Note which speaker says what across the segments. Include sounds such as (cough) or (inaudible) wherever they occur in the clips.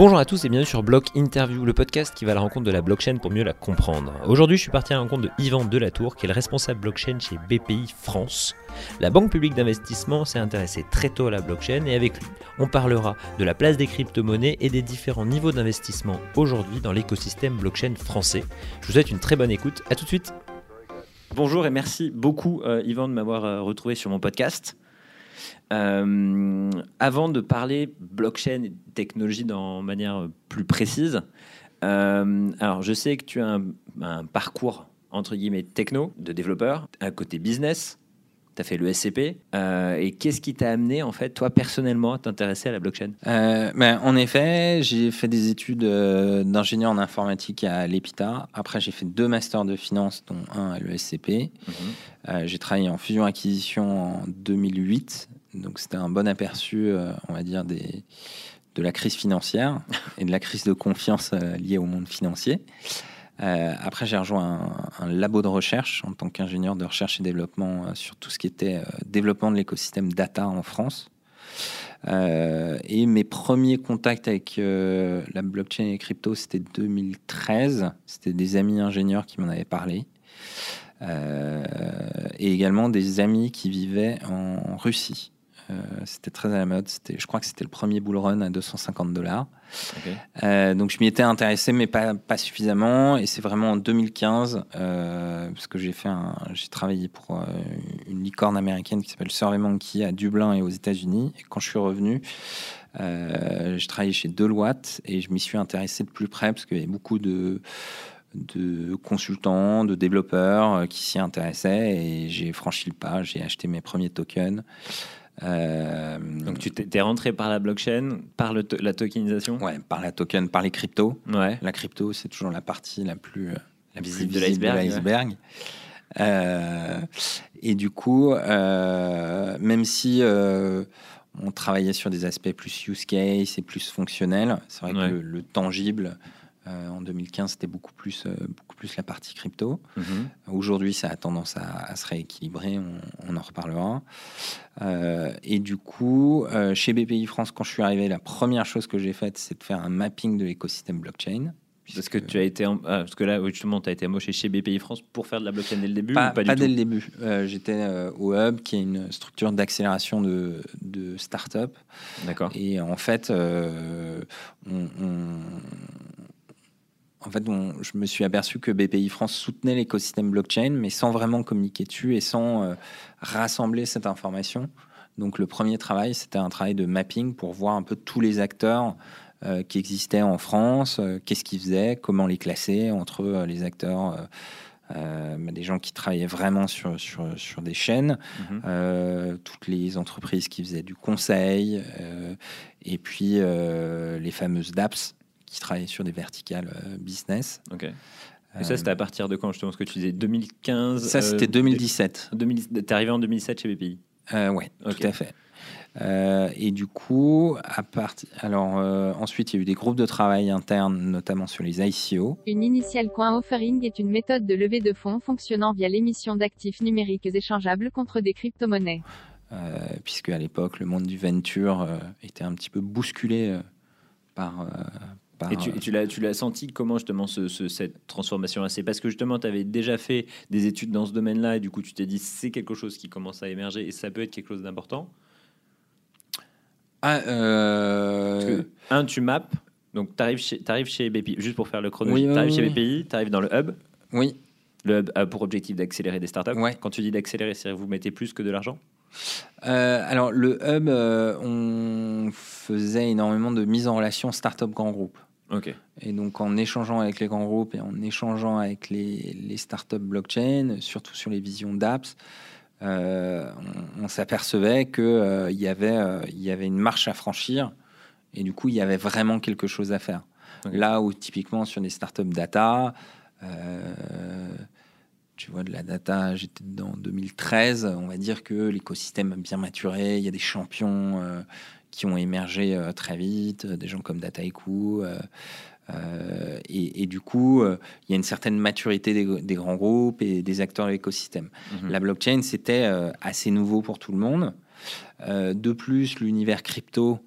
Speaker 1: Bonjour à tous et bienvenue sur Block Interview, le podcast qui va à la rencontre de la blockchain pour mieux la comprendre. Aujourd'hui, je suis parti à la rencontre de Yvan Delatour, qui est le responsable blockchain chez BPI France. La banque publique d'investissement s'est intéressée très tôt à la blockchain et avec lui, on parlera de la place des crypto-monnaies et des différents niveaux d'investissement aujourd'hui dans l'écosystème blockchain français. Je vous souhaite une très bonne écoute. À tout de suite. Bonjour et merci beaucoup euh, Yvan de m'avoir euh, retrouvé sur mon podcast. Euh, avant de parler blockchain et technologie dans manière plus précise, euh, alors je sais que tu as un, parcours entre guillemets techno de développeur, un côté business. Tu as fait le SCP. Euh, et qu'est-ce qui t'a amené, en fait, toi, personnellement, à t'intéresser à la blockchain?
Speaker 2: Ben, En effet, j'ai fait des études d'ingénieur en informatique à l'EPITA. Après, j'ai fait deux masters de finance, dont un à l'ESCP. Mhm. j'ai travaillé en fusion-acquisition en 2008 donc c'était un bon aperçu, euh, on va dire, des, de la crise financière (laughs) et de la crise de confiance euh, liée au monde financier. Euh, après, j'ai rejoint un, labo de recherche en tant qu'ingénieur de recherche et développement sur tout ce qui était développement de l'écosystème data en France. et mes premiers contacts avec la blockchain et crypto, c'était 2013. C'était des amis ingénieurs qui m'en avaient parlé. et également des amis qui vivaient en Russie. Euh, c'était très à la mode. Je crois que c'était le premier bull run à 250 dollars. Euh, donc je m'y étais intéressé, mais pas, pas suffisamment. Et c'est vraiment en 2015, euh, parce que j'ai fait j'ai travaillé pour une licorne américaine qui s'appelle SurveyMonkey à Dublin et aux États-Unis. Et quand je suis revenu, euh, je travaillais chez Deloitte et je m'y suis intéressé de plus près parce qu'il y avait beaucoup de de consultants, de développeurs qui s'y intéressaient et j'ai franchi le pas, j'ai acheté mes premiers tokens.
Speaker 1: Euh, Donc tu t'es rentré par la blockchain, par la tokenisation?
Speaker 2: Ouais, par la token, par les cryptos. Ouais. La crypto, c'est toujours la partie la plus, euh,
Speaker 1: la visible de l'iceberg.
Speaker 2: Euh, et du coup, même si on travaillait sur des aspects plus use case et plus fonctionnels, c'est vrai que le tangible euh, en 2015, c'était beaucoup plus, euh, beaucoup plus la partie crypto. Mhm. Aujourd'hui, ça a tendance à, se rééquilibrer, on, en reparlera. Euh, et du coup, chez BPI France, quand je suis arrivé, la première chose que j'ai faite, c'est de faire un mapping de l'écosystème blockchain.
Speaker 1: Parce que tu as été, ah, parce que là, justement, tu as été embauché chez BPI France pour faire de la blockchain dès le début
Speaker 2: Pas, dès le début. J'étais au Hub, qui est une structure d'accélération de, de start-up.
Speaker 1: D'accord.
Speaker 2: Et en fait, on, en fait, je me suis aperçu que BPI France soutenait l'écosystème blockchain, mais sans vraiment communiquer dessus et sans euh, rassembler cette information. Donc, le premier travail, c'était un travail de mapping pour voir un peu tous les acteurs euh, qui existaient en France, euh, qu'est-ce qu'ils faisaient, comment les classer entre les acteurs. des gens qui travaillaient vraiment sur, sur, des chaînes, mhm. toutes les entreprises qui faisaient du conseil, et puis les fameuses DApps, qui travaillait sur des verticales euh, business.
Speaker 1: Ok. Et ça, c'était à partir de quand justement ce que tu disais 2015
Speaker 2: Ça, c'était 2017.
Speaker 1: Tu es arrivé en 2007 chez BPI
Speaker 2: euh, Oui, tout à fait. Euh, et du coup, à part... alors ensuite, il y a eu des groupes de travail internes, notamment sur les ICO.
Speaker 3: Une initial coin offering est une méthode de levée de fonds fonctionnant via l'émission d'actifs numériques échangeables contre des crypto-monnaies.
Speaker 2: puisque à l'époque, le monde du venture était un petit peu bousculé par,
Speaker 1: et tu, tu l'as, tu l'as senti comment justement ce, cette transformation C'est parce que justement tu avais déjà fait des études dans ce domaine-là et du coup tu t'es dit c'est quelque chose qui commence à émerger et ça peut être quelque chose d'important?
Speaker 2: Ah, euh...
Speaker 1: un, tu maps, donc tu arrives chez, arrives chez BPI, juste pour faire le chrono, tu arrives chez BPI, tu arrives dans le hub.
Speaker 2: Oui.
Speaker 1: Le hub a pour objectif d'accélérer des startups. Ouais. Quand tu dis d'accélérer, c'est vous mettez plus que de l'argent?
Speaker 2: Euh, alors, le hub, euh, on faisait énormément de mise en relation start-up grand groupe. Et donc en échangeant avec les grands groupes et en échangeant avec les, les startups blockchain, surtout sur les visions d'apps, euh, on, s'apercevait qu'il euh, y, avait, euh, y avait une marche à franchir et du coup il y avait vraiment quelque chose à faire. Là où typiquement sur des startups data, tu vois, de la data, j'étais dans 2013, on va dire que l'écosystème a bien maturé, il y a des champions qui ont émergé euh, très vite, euh, des gens comme Dataiku. Euh, et, et, du coup, il y a une certaine maturité des, grands groupes et des acteurs de l'écosystème. Mhm. La blockchain, c'était assez nouveau pour tout le monde. de plus, l'univers crypto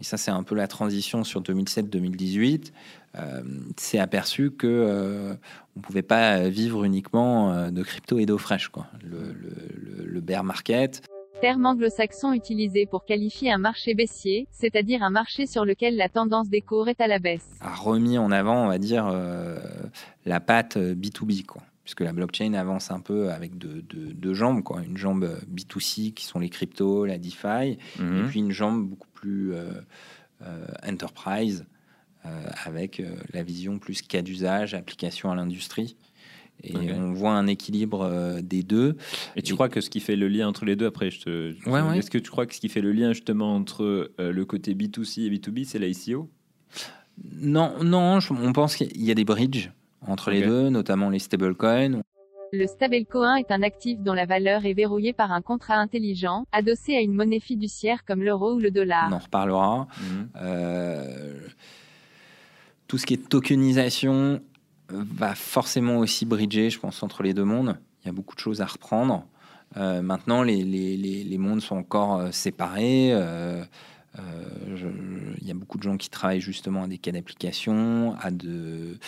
Speaker 2: et ça c'est un peu la transition sur 2007-2018, euh, s'est aperçu que euh, on pouvait pas vivre uniquement euh, de crypto et d'eau fraîche. Quoi. Le, le, le, bear market.
Speaker 3: Terme anglo-saxon utilisé pour qualifier un marché baissier, c'est-à-dire un marché sur lequel la tendance des cours est à la baisse.
Speaker 2: A remis en avant, on va dire, la patte B2B, quoi puisque la blockchain avance un peu avec deux, deux, jambes, quoi. Une jambe B2C qui sont les cryptos, la DeFi, mhm. et puis une jambe beaucoup plus enterprise euh, avec euh, la vision plus cas d'usage, application à l'industrie. Et on voit un équilibre euh, des deux.
Speaker 1: Et tu crois que ce qui fait le lien entre les deux, après, je te. Est-ce que tu crois que ce qui fait le lien justement entre le côté B2C et B2B, c'est l'ICO
Speaker 2: Non, non, on pense qu'il y a des bridges entre les deux, notamment les stablecoins.
Speaker 3: Le stablecoin est un actif dont la valeur est verrouillée par un contrat intelligent, adossé à une monnaie fiduciaire comme l'euro ou le dollar.
Speaker 2: On en reparlera. Mhm. Euh, tout ce qui est tokenisation va forcément aussi bridger, je pense, entre les deux mondes. Il y a beaucoup de choses à reprendre. Euh, maintenant, les, les, les, mondes sont encore euh, séparés. Euh, il y a beaucoup de gens qui travaillent justement à des cas d'application, à de,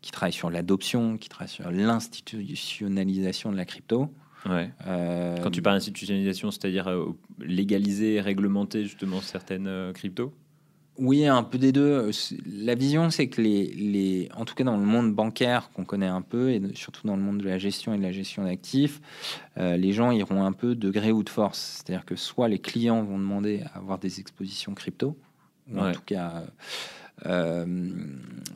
Speaker 2: qui travaillent sur l'adoption, qui travaillent sur l'institutionnalisation de la crypto.
Speaker 1: Ouais. Quand tu parles d'institutionnalisation, c'est-à-dire légaliser, réglementer justement certaines cryptos?
Speaker 2: Oui, un peu des deux. La vision, c'est que les, les, en tout cas dans le monde bancaire qu'on connaît un peu, et surtout dans le monde de la gestion et de la gestion d'actifs, euh, les gens iront un peu de gré ou de force. C'est-à-dire que soit les clients vont demander à avoir des expositions crypto, ou en tout cas, euh,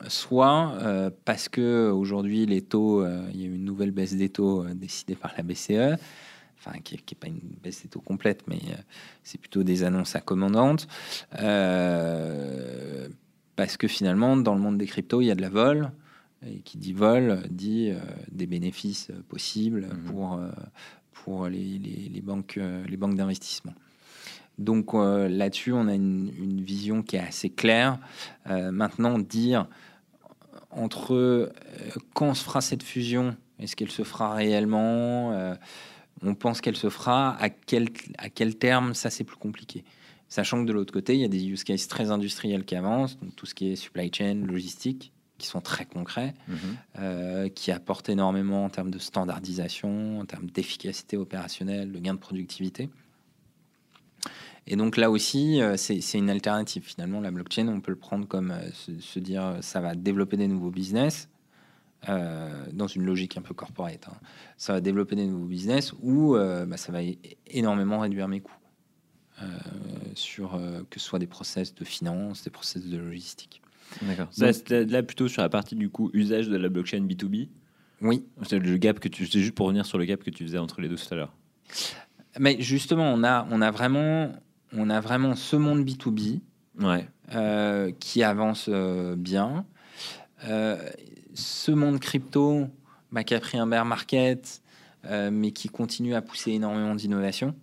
Speaker 2: soit euh, parce que aujourd'hui les taux, il y a eu une nouvelle baisse des taux décidée par la BCE enfin qui n'est pas une baisse des taux complète, mais euh, c'est plutôt des annonces accommandantes. Euh, parce que finalement, dans le monde des cryptos, il y a de la vol. Et qui dit vol dit euh, des bénéfices possibles mhm. pour, pour les, les, banques, les banques d'investissement. Donc là-dessus, on a une, une, vision qui est assez claire. maintenant, dire entre quand se fera cette fusion, est-ce qu'elle se fera réellement on pense qu'elle se fera. À quel, à quel terme, ça c'est plus compliqué. Sachant que de l'autre côté, il y a des use cases très industriels qui avancent, donc tout ce qui est supply chain, logistique, qui sont très concrets, mhm. euh, qui apportent énormément en termes de standardisation, en termes d'efficacité opérationnelle, de gain de productivité. Et donc là aussi, euh, c'est une alternative. Finalement, la blockchain, on peut le prendre comme euh, se, dire ça va développer des nouveaux business, euh, dans une logique un peu corporate. Hein. Ça va développer des nouveaux business ou euh, bah, ça va énormément réduire mes coûts. Euh, sur que ce soit des process de finance, des process de logistique.
Speaker 1: D'accord. Là, plutôt sur la partie du coup usage de la blockchain B2B.
Speaker 2: Oui.
Speaker 1: C'est le gap que tu. Juste pour revenir sur le gap que tu faisais entre les deux tout à l'heure.
Speaker 2: Mais justement, on a, on a vraiment, on a vraiment ce monde B2B
Speaker 1: ouais.
Speaker 2: qui avance bien ce monde crypto bah, qui a pris un bear market, euh, mais qui continue à pousser énormément d'innovation,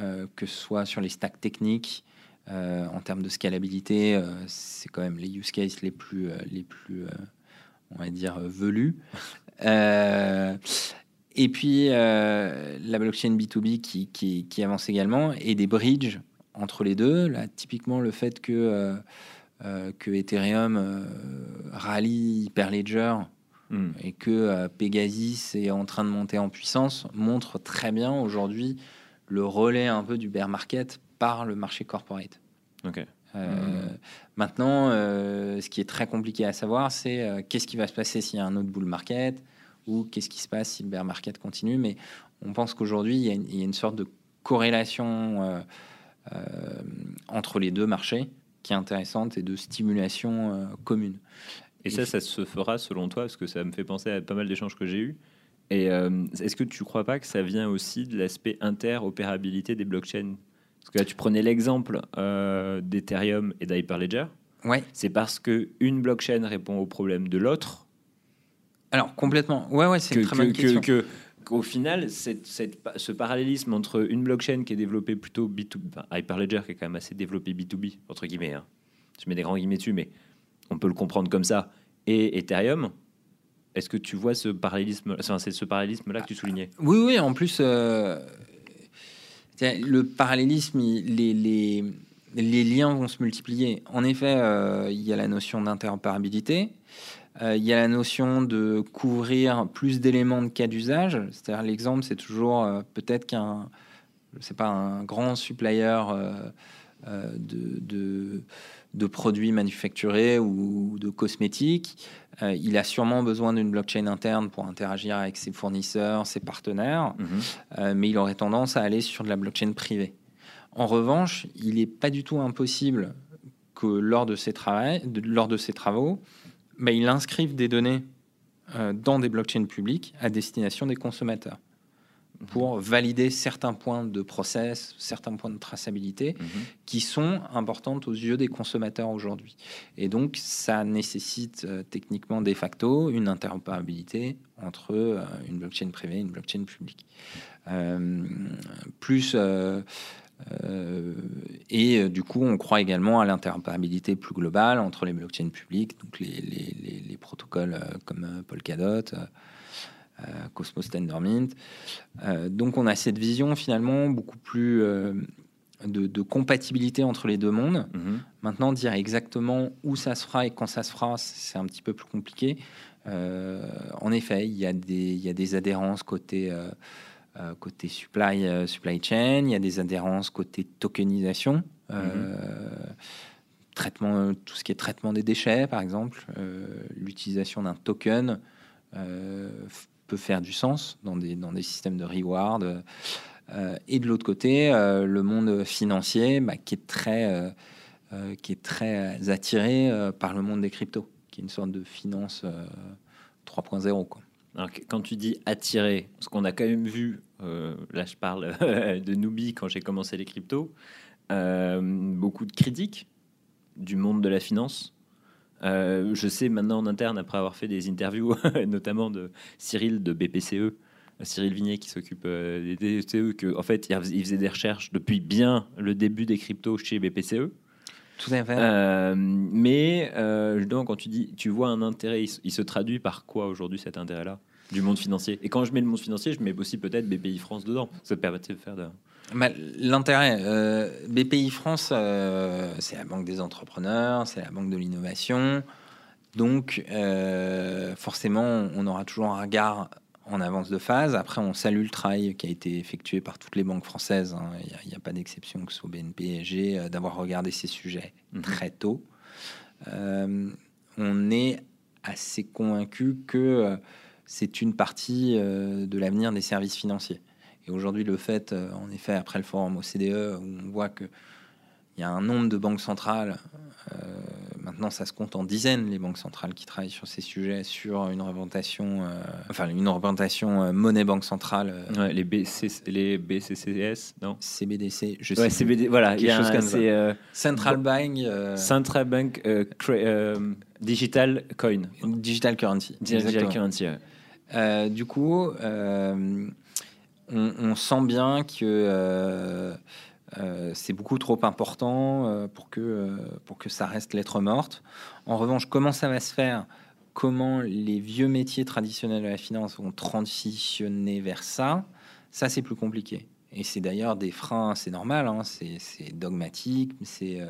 Speaker 2: euh, que ce soit sur les stacks techniques, euh, en termes de scalabilité, c'est quand même les use cases les plus, les plus on va dire, velus. et puis la blockchain B2B qui, qui, avance également, et des bridges entre les deux. Là, typiquement, le fait que que Ethereum euh, rallie Hyperledger hmm. et que euh, Pegasus est en train de monter en puissance montre très bien aujourd'hui le relais un peu du bear market par le marché corporate. Maintenant, ce qui est très compliqué à savoir, c'est qu'est-ce qui va se passer s'il y a un autre bull market ou qu'est-ce qui se passe si le bear market continue. Mais on pense qu'aujourd'hui, il, il, y a une sorte de corrélation entre les deux marchés qui est intéressante et de stimulation euh, commune.
Speaker 1: Et, ça, ça se fera selon toi, parce que ça me fait penser à pas mal d'échanges que j'ai eus. Et euh, est-ce que tu crois pas que ça vient aussi de l'aspect interopérabilité des blockchains? Parce que là, tu prenais l'exemple euh, d'Ethereum et d'Hyperledger.
Speaker 2: Ouais.
Speaker 1: C'est parce que une blockchain répond au problème de l'autre.
Speaker 2: Alors complètement. Ouais, ouais, c'est une très bonne question.
Speaker 1: Que, au final, ce parallélisme entre une blockchain qui est développée plutôt B2B, enfin, Hyperledger qui est quand même assez développé B2B, entre guillemets, hein. je mets des grands guillemets dessus, mais on peut le comprendre comme ça, et Ethereum, est-ce que tu vois ce parallélisme, c'est ce parallélisme-là que tu soulignais?
Speaker 2: Oui, oui, en plus, euh, le parallélisme, les, liens vont se multiplier. En effet, euh, il y a la notion d'interopérabilité, il y a la notion de couvrir plus d'éléments de cas d'usage. C'est-à-dire l'exemple, c'est toujours euh, peut-être qu'un, c'est pas un grand supplier de, de, de, produits manufacturés ou de cosmétiques. il a sûrement besoin d'une blockchain interne pour interagir avec ses fournisseurs, ses partenaires, mhm. mais il aurait tendance à aller sur de la blockchain privée. En revanche, il n'est pas du tout impossible que lors de ces, lors de ces travaux, bah, il inscrive des données euh, dans des blockchains publiques à destination des consommateurs pour valider certains points de process, certains points de traçabilité mhm. qui sont importantes aux yeux des consommateurs aujourd'hui. Et donc, ça nécessite euh, techniquement de facto une interopérabilité entre euh, une blockchain privée et une blockchain publique. plus et euh, du coup, on croit également à l'interopérabilité plus globale entre les blockchains publiques, donc les, les, les, protocoles euh, comme Polkadot, Cosmos Tendermint. donc, on a cette vision finalement beaucoup plus de, compatibilité entre les deux mondes. Mm-hmm. Maintenant, dire exactement où ça se fera et quand ça se fera, c'est un petit peu plus compliqué. en effet, il y, a des, il y a des adhérences côté euh, côté supply, euh, supply chain, il y a des adhérences côté tokenisation, euh, mhm. traitement, tout ce qui est traitement des déchets, par exemple, l'utilisation d'un token peut faire du sens dans des, dans des systèmes de reward. et de l'autre côté, le monde financier bah, qui est très, qui est très attiré par le monde des cryptos, qui est une sorte de finance 3.0. Quoi
Speaker 1: quand tu dis attirer, parce qu'on a quand même vu, euh, là je parle de Nubi quand j'ai commencé les cryptos, euh, beaucoup de critiques du monde de la finance. Euh, je sais maintenant en interne, après avoir fait des interviews, (laughs) notamment de Cyril de BPCE, Cyril Vignet qui s'occupe des BPCE, que en fait il faisait des recherches depuis bien le début des cryptos chez BPCE.
Speaker 2: Tout à fait.
Speaker 1: Euh, mais euh, quand tu dis, tu vois un intérêt, il, se traduit par quoi aujourd'hui cet intérêt-là du monde financier? Et quand je mets le monde financier, je mets aussi peut-être BPI France dedans. Ça permet de faire de...
Speaker 2: Bah, l'intérêt, euh, BPI France, euh, c'est la banque des entrepreneurs, c'est la banque de l'innovation. Donc, forcément, on aura toujours un regard en avance de phase. Après, on salue le travail qui a été effectué par toutes les banques françaises. Hein. Il n'y a, pas d'exception que ce soit BNP, EG, euh, d'avoir regardé ces sujets mhm. très tôt. Euh, on est assez convaincu que euh, c'est une partie de l'avenir des services financiers. Et aujourd'hui, le fait, en effet, après le forum OCDE, où on voit qu'il y a un nombre de banques centrales maintenant, ça se compte en dizaines les banques centrales qui travaillent sur ces sujets, sur une représentation, euh, enfin une représentation euh, monnaie banque centrale.
Speaker 1: Euh, les, BC, les BCCS, non?
Speaker 2: CBDC,
Speaker 1: je sais. CBD, voilà, il y a
Speaker 2: un, Central Bank.
Speaker 1: Central Bank Digital Coin.
Speaker 2: Digital Currency.
Speaker 1: Digital Currency.
Speaker 2: du coup, on, on, sent bien que euh, c'est beaucoup trop important euh, pour, que, euh, pour que ça reste lettre morte. En revanche, comment ça va se faire? Comment les vieux métiers traditionnels de la finance vont transitionner vers ça? Ça, c'est plus compliqué. Et c'est d'ailleurs des freins, c'est normal, hein, c'est dogmatique, c'est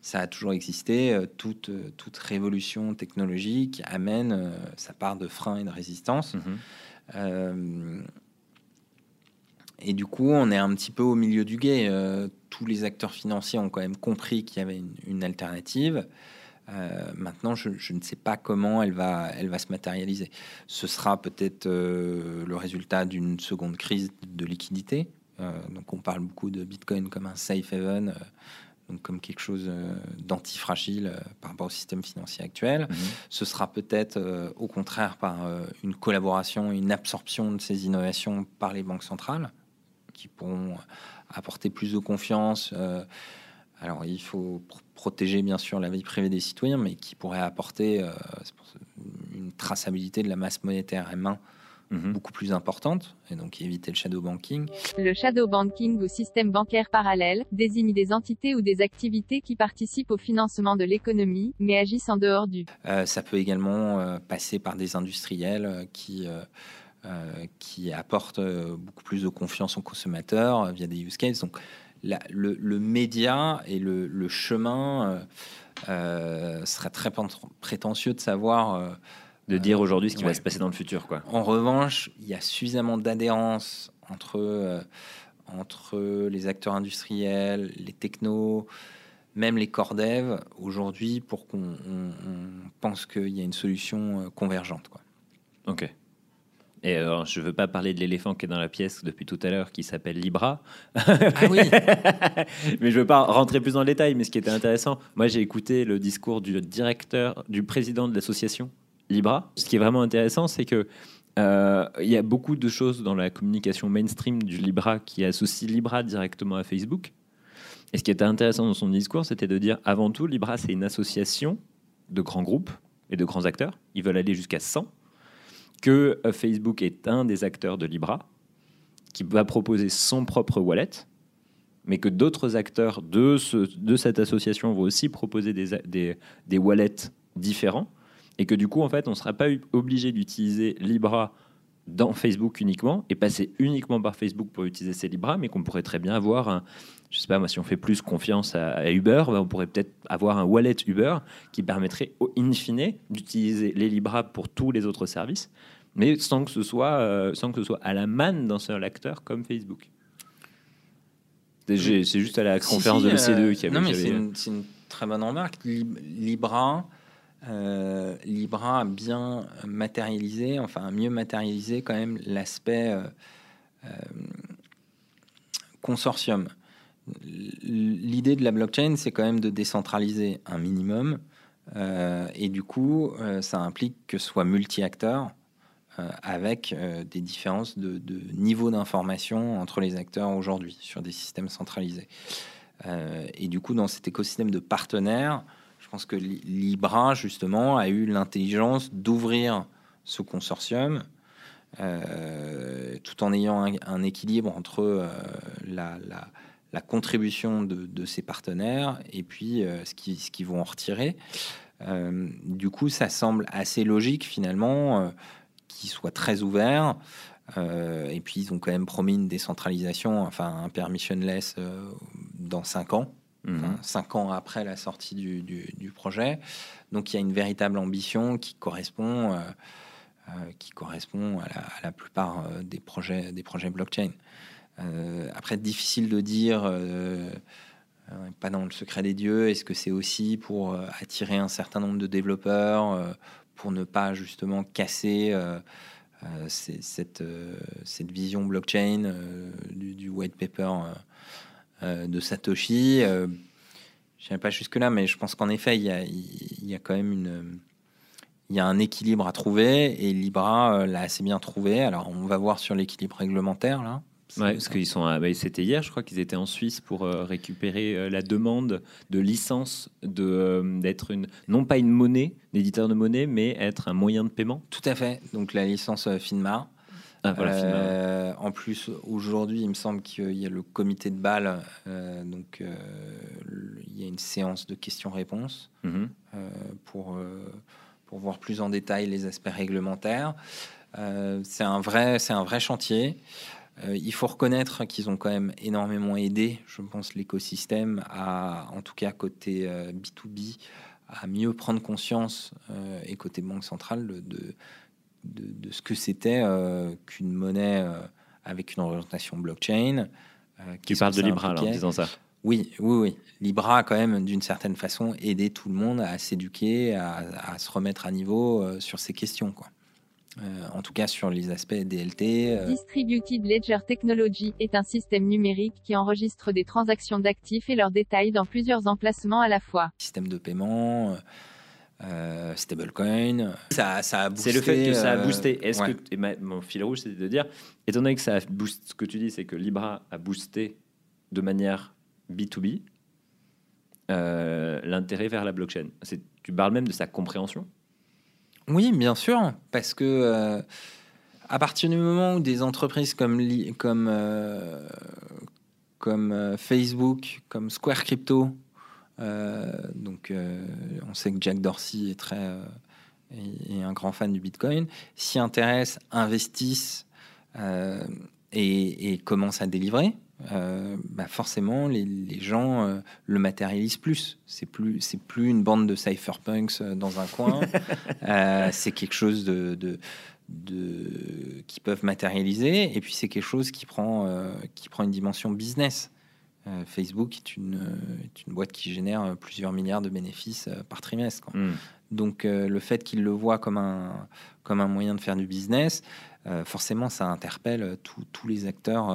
Speaker 2: ça a toujours existé. Toute, toute révolution technologique amène sa part de freins et de résistance. Mmh et du coup, on est un petit peu au milieu du guet. Euh, tous les acteurs financiers ont quand même compris qu'il y avait une, alternative. Euh, maintenant, je, ne sais pas comment elle va, elle va se matérialiser. Ce sera peut-être euh, le résultat d'une seconde crise de liquidité. donc, on parle beaucoup de Bitcoin comme un safe haven, donc comme quelque chose d'antifragile par rapport au système financier actuel. Mhm. Ce sera peut-être au contraire par une collaboration, une absorption de ces innovations par les banques centrales qui pourront apporter plus de confiance. Euh, alors, il faut protéger bien sûr la vie privée des citoyens, mais qui pourrait apporter euh, une traçabilité de la masse monétaire M1 mhm. beaucoup plus importante, et donc éviter le shadow banking.
Speaker 3: Le shadow banking ou système bancaire parallèle désigne des entités ou des activités qui participent au financement de l'économie, mais agissent en dehors du.
Speaker 2: Euh, ça peut également passer par des industriels qui euh, qui apporte euh, beaucoup plus de confiance aux consommateurs euh, via des use cases. Donc, le, média et le, chemin serait très prétentieux de savoir.
Speaker 1: de dire aujourd'hui ce qui va se passer dans le futur. Quoi.
Speaker 2: En revanche, il y a suffisamment d'adhérence entre, entre les acteurs industriels, les technos, même les corps dev aujourd'hui pour qu'on pense qu'il y a une solution euh, convergente. Quoi.
Speaker 1: Ok. Et alors, je veux pas parler de l'éléphant qui est dans la pièce depuis tout à l'heure, qui s'appelle Libra.
Speaker 2: Ah oui. (laughs)
Speaker 1: mais je veux pas rentrer plus dans le détail. Mais ce qui était intéressant, moi, j'ai écouté le discours du directeur, du président de l'association Libra. Ce qui est vraiment intéressant, c'est que euh, il y a beaucoup de choses dans la communication mainstream du Libra qui associent Libra directement à Facebook. Et ce qui était intéressant dans son discours, c'était de dire avant tout, Libra, c'est une association de grands groupes et de grands acteurs. Ils veulent aller jusqu'à 100. Que euh, Facebook est un des acteurs de Libra, qui va proposer son propre wallet, mais que d'autres acteurs de, ce, de cette association vont aussi proposer des wallets différents. Et que du coup, en fait, on ne sera pas obligé d'utiliser Libra dans Facebook uniquement et passer uniquement par Facebook pour utiliser ces Libra, mais qu'on pourrait très bien avoir un, je sais pas moi, si on fait plus confiance à, Uber, ben, on pourrait peut-être avoir un wallet Uber qui permettrait, in fine, d'utiliser les Libra pour tous les autres services, mais sans que ce soit, euh, sans que ce soit à la manne d'un seul acteur comme Facebook. C'est juste à la conférence de l'EC2
Speaker 2: euh,
Speaker 1: qui
Speaker 2: avait. Non, mais c'est une, une, très bonne remarque. Libra. Euh, Libra a bien matérialisé, enfin mieux matérialisé quand même l'aspect consortium l'idée de la blockchain, c'est quand même de décentraliser un minimum. Euh, et du coup, euh, ça implique que ce soit multi-acteurs euh, avec des différences de, niveau d'information entre les acteurs aujourd'hui sur des systèmes centralisés. et du coup, dans cet écosystème de partenaires, je pense que Libra, justement, a eu l'intelligence d'ouvrir ce consortium tout en ayant un, équilibre entre la la contribution de, ses partenaires et puis euh, ce qu'ils ce vont en retirer. Euh, du coup, ça semble assez logique finalement euh, qu'ils soient très ouverts. et puis, ils ont quand même promis une décentralisation, enfin un permissionless dans cinq ans, mhm. cinq ans après la sortie du, du, projet. Donc, il y a une véritable ambition qui correspond, qui correspond à la, à la plupart des projets, des projets blockchain. Euh, après, difficile de dire, euh, euh, pas dans le secret des dieux, est-ce que c'est aussi pour attirer un certain nombre de développeurs, pour ne pas justement casser cette, vision blockchain du, white paper de Satoshi Je ne pas jusque-là, mais je pense qu'en effet, il y, a, il y a, quand même une, il y a un équilibre à trouver et Libra l'a assez bien trouvé. Alors, on va voir sur l'équilibre réglementaire là.
Speaker 1: Ouais, parce qu'ils sont, bah, c'était hier, je crois qu'ils étaient en Suisse pour euh, récupérer euh, la demande de licence de euh, d'être une, non pas une monnaie, d'éditeur de monnaie, mais être un moyen de paiement.
Speaker 2: Tout à fait. Donc la licence FINMA. Ah, voilà, en plus, aujourd'hui, il me semble qu'il y a le comité de Bâle, donc il y a une séance de questions-réponses mhm. pour pour voir plus en détail les aspects réglementaires. c'est un vrai, c'est un vrai chantier. Euh, il faut reconnaître qu'ils ont quand même énormément aidé, je pense, l'écosystème à, en tout cas côté B2B, euh, à mieux prendre conscience euh, et côté banque centrale de, de, ce que c'était qu'une monnaie avec une orientation blockchain.
Speaker 1: tu parles de Libra en disant ça
Speaker 2: oui, oui, oui. Libra a quand même, d'une certaine façon, aidé tout le monde à s'éduquer, à, à, se remettre à niveau sur ces questions. Quoi. Euh, en tout cas sur les aspects DLT.
Speaker 3: Euh. Distributed Ledger Technology est un système numérique qui enregistre des transactions d'actifs et leurs détails dans plusieurs emplacements à la fois.
Speaker 2: Système de paiement. Euh, stablecoin. Ça, ça a
Speaker 1: C'est le fait que ça a boosté. Est-ce que et mon fil rouge, c'est de dire, étant donné que ça a boosté, ce que tu dis, c'est que Libra a boosté de manière B2B l'intérêt vers la blockchain. Tu parles même de sa compréhension.
Speaker 2: Oui, bien sûr, parce que euh, à partir du moment où des entreprises comme, euh, euh, Facebook, comme Square Crypto, donc on sait que Jack Dorsey est, un grand fan du Bitcoin, s'y intéressent, investissent et, et, commencent à délivrer. Bah forcément, les, les gens le matérialisent plus. C'est plus, c'est plus une bande de cypherpunks dans un coin. (laughs) c'est quelque chose de, de, de, qui peuvent matérialiser. Et puis c'est quelque chose qui prend, qui prend une dimension business. Facebook est une, est une, boîte qui génère plusieurs milliards de bénéfices par trimestre. Hmm. Donc le fait qu'ils le voient comme un, comme un moyen de faire du business, euh, forcément, ça interpelle tous les acteurs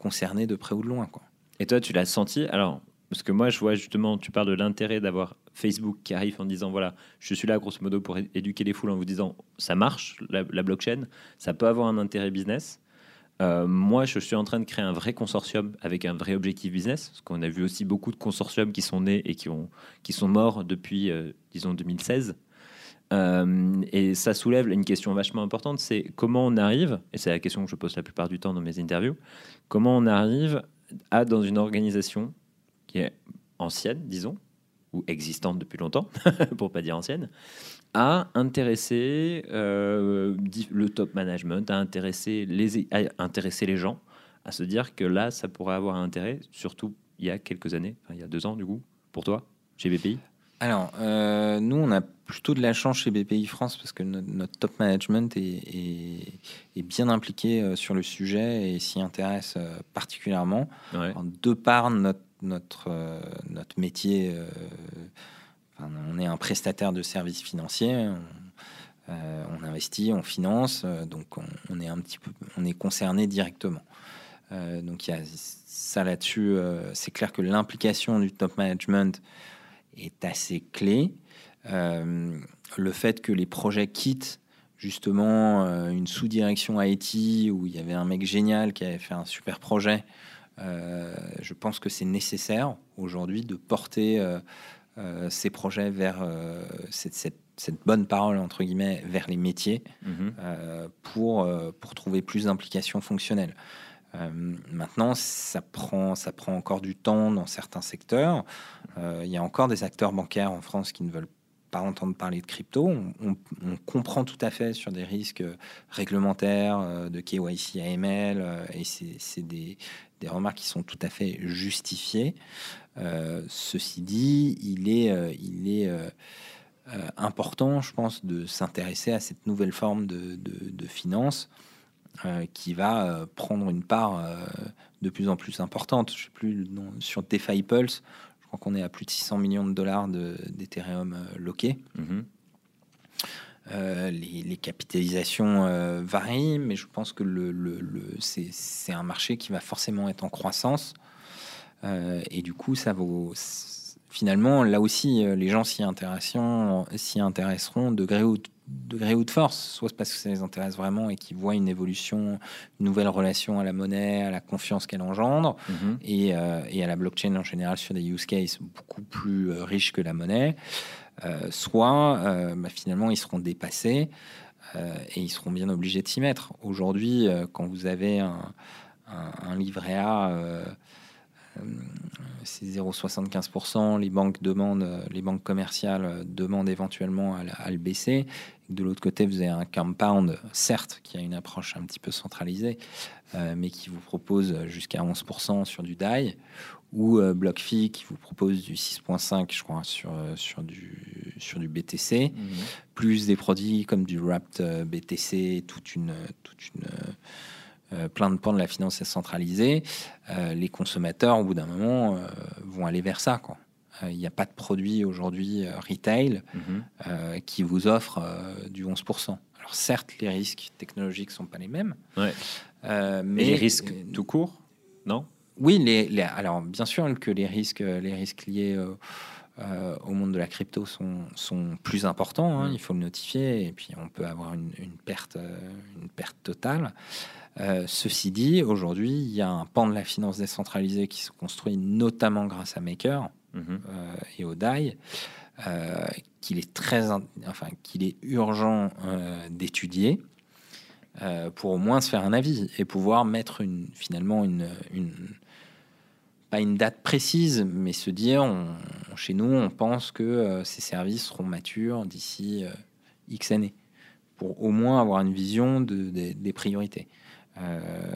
Speaker 2: euh, concernés de près ou de loin. Quoi.
Speaker 1: Et toi, tu l'as senti? Alors, parce que moi, je vois justement, tu parles de l'intérêt d'avoir Facebook qui arrive en disant voilà, je suis là grosso modo pour éduquer les foules en vous disant ça marche, la, blockchain, ça peut avoir un intérêt business. Euh, moi, je suis en train de créer un vrai consortium avec un vrai objectif business, parce qu'on a vu aussi beaucoup de consortiums qui sont nés et qui, ont, qui sont morts depuis, disons, 2016. Euh, et ça soulève une question vachement importante, c'est comment on arrive, et c'est la question que je pose la plupart du temps dans mes interviews, comment on arrive à, dans une organisation qui est ancienne, disons, ou existante depuis longtemps, (laughs) pour pas dire ancienne, à intéresser euh, le top management, à intéresser, les, à intéresser les gens, à se dire que là, ça pourrait avoir un intérêt, surtout il y a quelques années, il y a deux ans du coup, pour toi, chez BPI
Speaker 2: alors, euh, nous, on a plutôt de la chance chez BPI France parce que notre, top management est, bien impliqué euh, sur le sujet et s'y intéresse euh, particulièrement. de par notre, notre, notre métier, on est un prestataire de services financiers. On, investit, on finance, donc on, est un petit peu, on est concerné directement. donc il y a ça là-dessus. c'est clair que l'implication du top management est assez clé. Euh, le fait que les projets quittent justement euh, une sous-direction IT où il y avait un mec génial qui avait fait un super projet, euh, je pense que c'est nécessaire aujourd'hui de porter ces projets vers cette, cette, cette, bonne parole entre guillemets vers les métiers mhm. pour, pour trouver plus d'implications fonctionnelles. Maintenant, ça prend, ça prend encore du temps dans certains secteurs. Euh, il y a encore des acteurs bancaires en France qui ne veulent pas entendre parler de crypto. On, comprend tout à fait sur des risques réglementaires euh, de KYC AML, et c'est des, remarques qui sont tout à fait justifiées. ceci dit, il est, important, je pense, de s'intéresser à cette nouvelle forme de, finance euh, qui va euh, prendre une part euh, de plus en plus importante. Je sais plus sur DeFi Pulse, crois qu'on est à plus de 600 millions de dollars d'Ethereum loqués. Mhm. les, capitalisations varient, mais je pense que le, c'est un marché qui va forcément être en croissance. et du coup, ça vaut. Finalement, là aussi, les gens s'y intéresseront, intéresseront de gré ou de gré ou de force, soit parce que ça les intéresse vraiment et qu'ils voient une évolution, une nouvelle relation à la monnaie, à la confiance qu'elle engendre, mhm. euh, et, à la blockchain en général sur des use cases beaucoup plus euh, riches que la monnaie, euh, soit bah, finalement ils seront dépassés et ils seront bien obligés de s'y mettre. Aujourd'hui, quand vous avez un, un livret A c'est 0,75%. Les banques demandent, les banques commerciales demandent éventuellement à, le baisser. De l'autre côté, vous avez un compound, certes, qui a une approche un petit peu centralisée, euh, mais qui vous propose jusqu'à 11% sur du DAI, ou euh, BlockFi qui vous propose du 6,5, je crois, sur, sur, du, sur du BTC, mhm. plus des produits comme du Wrapped BTC, toute une, toute une euh, plein de pans de la finance centralisée, euh, les consommateurs, au bout d'un moment, euh, vont aller vers ça. Il n'y a pas de produit aujourd'hui retail mhm. qui vous offre du 11%. Alors certes, les risques technologiques sont pas les mêmes.
Speaker 1: mais les risques tout court, non?
Speaker 2: Oui, les, alors bien sûr que les risques, les risques liés au monde de la crypto sont, sont plus importants. Hein, mhm. il faut le notifier et puis on peut avoir une, une perte, une perte totale. Euh, ceci dit, aujourd'hui, il y a un pan de la finance décentralisée qui se construit notamment grâce à Maker mhm. euh, et au DAI, euh, qu'il est très, enfin, qu'il est urgent d'étudier pour au moins se faire un avis et pouvoir mettre finalement une, pas une date précise, mais se dire, chez nous, on pense que ces services seront matures d'ici X années, pour au moins avoir une vision de, des priorités.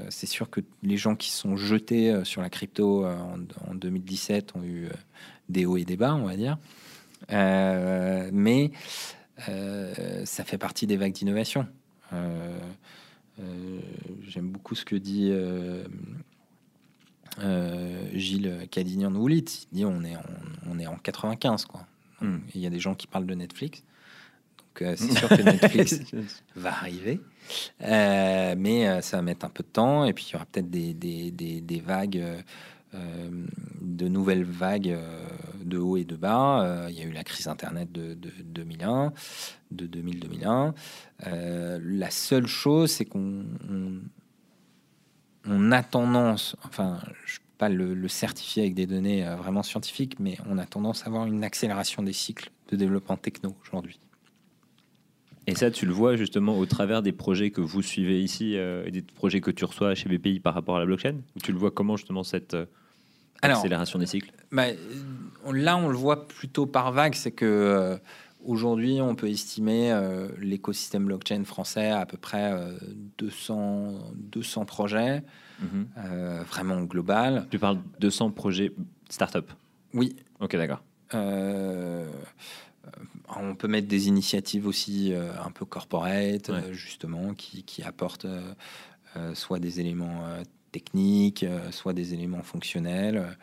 Speaker 2: C'est sûr que les gens qui sont jetés sur la crypto en, en, 2017 ont eu des hauts et des bas, on va dire. mais ça fait partie des vagues d'innovation. J'aime beaucoup ce que dit euh, Gilles Cadignan-Woulit, il dit on est en, on est en 95 quoi. Hmm. Il y a des gens qui parlent de Netflix. Donc euh, c'est (laughs) sûr que Netflix va arriver. Euh, mais ça va mettre un peu de temps. Et puis il y aura peut-être des, vagues, de nouvelles vagues de haut et de bas. il y a eu la crise Internet de, de 2001, de 2000-2001. la seule chose, c'est qu'on on a tendance, enfin, je peux pas le, certifier avec des données euh, vraiment scientifiques, mais on a tendance à avoir une accélération des cycles de développement techno aujourd'hui.
Speaker 1: Et ça, tu le vois justement au travers des projets que vous suivez ici euh, et des projets que tu reçois chez BPI par rapport à la blockchain? Ou tu le vois comment justement cette euh, accélération des cycles?
Speaker 2: bah, Là, on le voit plutôt par vague, c'est que Aujourd'hui, on peut estimer euh, l'écosystème blockchain français à à peu près 200, euh, 200 projets, mhm. euh, vraiment global.
Speaker 1: Tu parles de 200 projets start-up?
Speaker 2: Oui.
Speaker 1: Ok, d'accord.
Speaker 2: On peut mettre des initiatives aussi un peu corporate, justement, qui, qui apportent soit des éléments techniques, soit des éléments fonctionnels.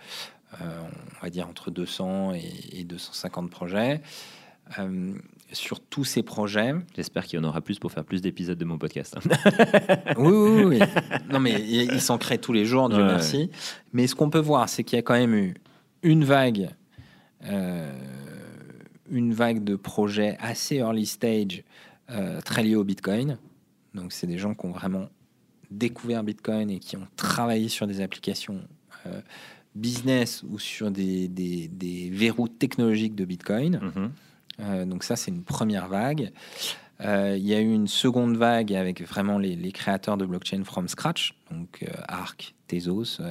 Speaker 2: on va dire entre 200 et, et 250 projets. Euh, sur tous ces projets.
Speaker 1: J'espère qu'il y en aura plus pour faire plus d'épisodes de mon podcast. (laughs)
Speaker 2: oui, oui, oui. (laughs) Non, mais ils s'en créent tous les jours, Dieu merci. Mais ce qu'on peut voir, c'est qu'il y a quand même eu une vague, euh, une vague de projets assez early stage, euh, très liés au Bitcoin. Donc, c'est des gens qui ont vraiment découvert Bitcoin et qui ont travaillé sur des applications business ou sur des, des, verrous technologiques de Bitcoin. Mm-hmm. Euh, donc ça, c'est une première vague. Euh, il y a eu une seconde vague avec vraiment les, créateurs de blockchain from scratch, donc euh, Arc, Tezos.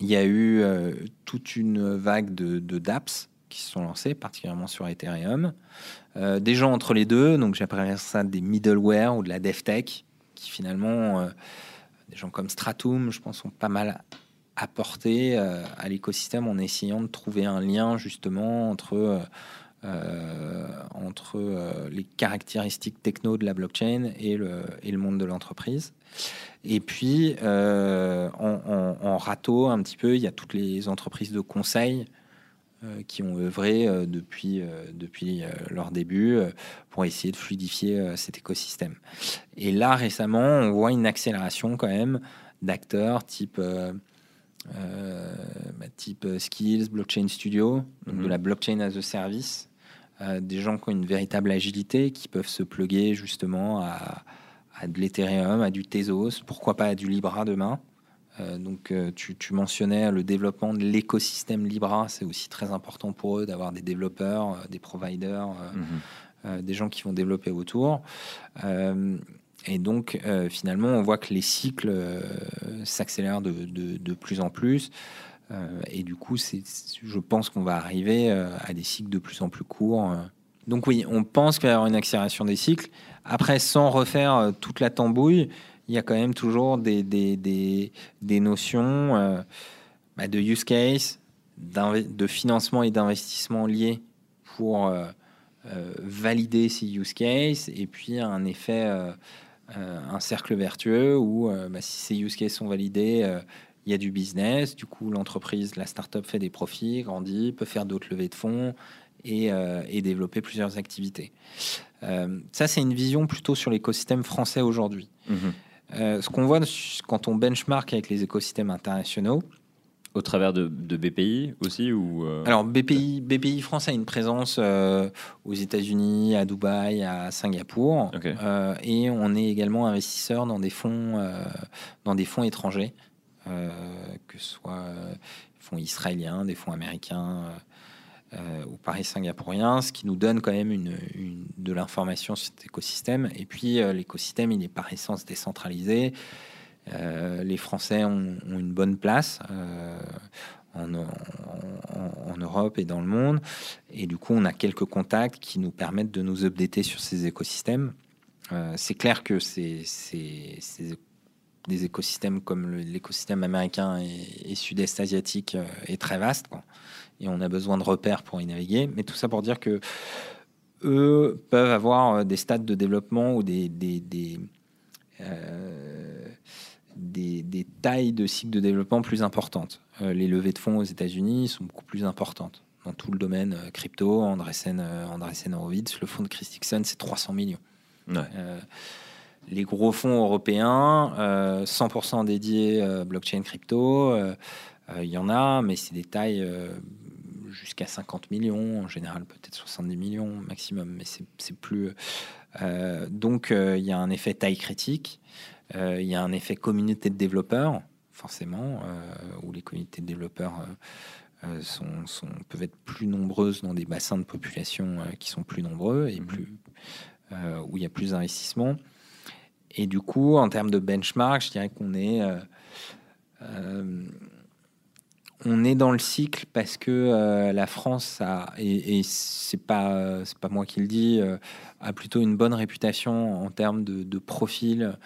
Speaker 2: Il y a eu toute une vague de, dApps qui se sont lancés, particulièrement sur Ethereum. des gens entre les deux, donc j'appellerais ça des middleware ou de la DevTech, qui finalement, des gens comme Stratum, je pense, sont pas mal apporter euh, à l'écosystème en essayant de trouver un lien justement entre, euh, euh, entre les caractéristiques techno de la blockchain et le, et le monde de l'entreprise. Et puis, en, en, râteau un petit peu, il y a toutes les entreprises de conseil qui ont œuvré depuis, depuis leur début pour essayer de fluidifier cet écosystème. Et là, récemment, on voit une accélération quand même d'acteurs type euh, bah, type euh, Skills, Blockchain Studio, donc de mhm. la blockchain as a service. Euh, des gens qui ont une véritable agilité, qui peuvent se pluguer justement à, de l'Ethereum, à du Tezos, pourquoi pas à du Libra demain. donc, tu, mentionnais le développement de l'écosystème Libra, c'est aussi très important pour eux d'avoir des développeurs, des providers, mhm. des gens qui vont développer autour. Et donc, euh, finalement, on voit que les cycles euh, s'accélèrent de, de, plus en plus. Euh, et du coup, c'est, je pense qu'on va arriver à des cycles de plus en plus courts. Donc oui, on pense qu'il va y avoir une accélération des cycles. Après, sans refaire toute la tambouille, il y a quand même toujours des, notions bah, de use case, de financement et d'investissement liés pour valider ces use cases, et puis un effet euh, un cercle vertueux où euh, bah, si ces use cases sont validés, euh, il y a du business. Du coup, l'entreprise, la startup fait des profits, grandit, peut faire d'autres levées de fonds et, développer plusieurs activités. Ça, c'est une vision plutôt sur l'écosystème français aujourd'hui. Mhm. ce qu'on voit quand on benchmark avec les écosystèmes internationaux,
Speaker 1: au travers de, BPI aussi ou
Speaker 2: euh, Alors BPI, BPI France a une présence euh, aux États-Unis, à Dubaï, à Singapour, euh, et on est également investisseur dans des fonds, dans des fonds étrangers, que ce soit fonds israéliens, des fonds américains ou pareil singapouriens, ce qui nous donne quand même une, de l'information sur cet écosystème. Et puis l'écosystème, il est par essence décentralisé. Euh, les Français ont, une bonne place euh, en, Europe et dans le monde. Et du coup, on a quelques contacts qui nous permettent de nous updater sur ces écosystèmes. c'est clair que c'est des écosystèmes comme l'écosystème américain et, sud-est asiatique est très vaste. Et on a besoin de repères pour y naviguer. Mais tout ça pour dire que eux peuvent avoir des stades de développement ou des, des, des, des tailles de cycle de développement plus importantes. les levées de fonds aux États-Unis sont beaucoup plus importantes dans tout le domaine euh, crypto. Andreessen, euh, Andreessen Horowitz, le fonds de Christensen, c'est 300 millions. Euh, les gros fonds européens, 100% dédiés blockchain crypto, il y en a, mais c'est des tailles jusqu'à 50 millions, en général peut-être 70 millions maximum, mais c'est plus. donc il y a un effet taille critique, il y a un effet communauté de développeurs, forcément, où les communautés de développeurs euh, sont, peuvent être plus nombreuses dans des bassins de population euh, qui sont plus nombreux et mhm. plus, euh, où il y a plus d'investissement. Et du coup, en termes de benchmark, je dirais qu'on est, on est dans le cycle parce que la France a, et, c'est pas, c'est pas moi qui le dis, a plutôt une bonne réputation en termes de, de profil,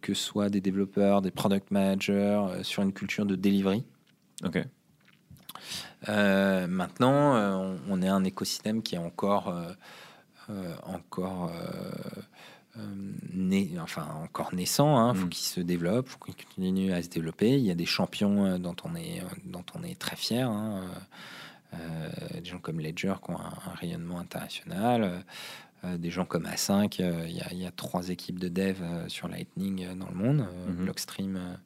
Speaker 2: que ce soit des développeurs, des product managers, sur une culture de delivery.
Speaker 1: Ok.
Speaker 2: Euh, maintenant, euh, on, est un écosystème qui est encore, euh, encore Né, enfin encore naissant, il hein, faut mm. qu'il se développe, faut qu'il continue à se développer. Il y a des champions dont on est, dont on est très fier. Hein. des gens comme Ledger qui ont un, rayonnement international. des gens comme A5, il y, a trois équipes de dev sur Lightning dans le monde, mm-hmm. Blockstream,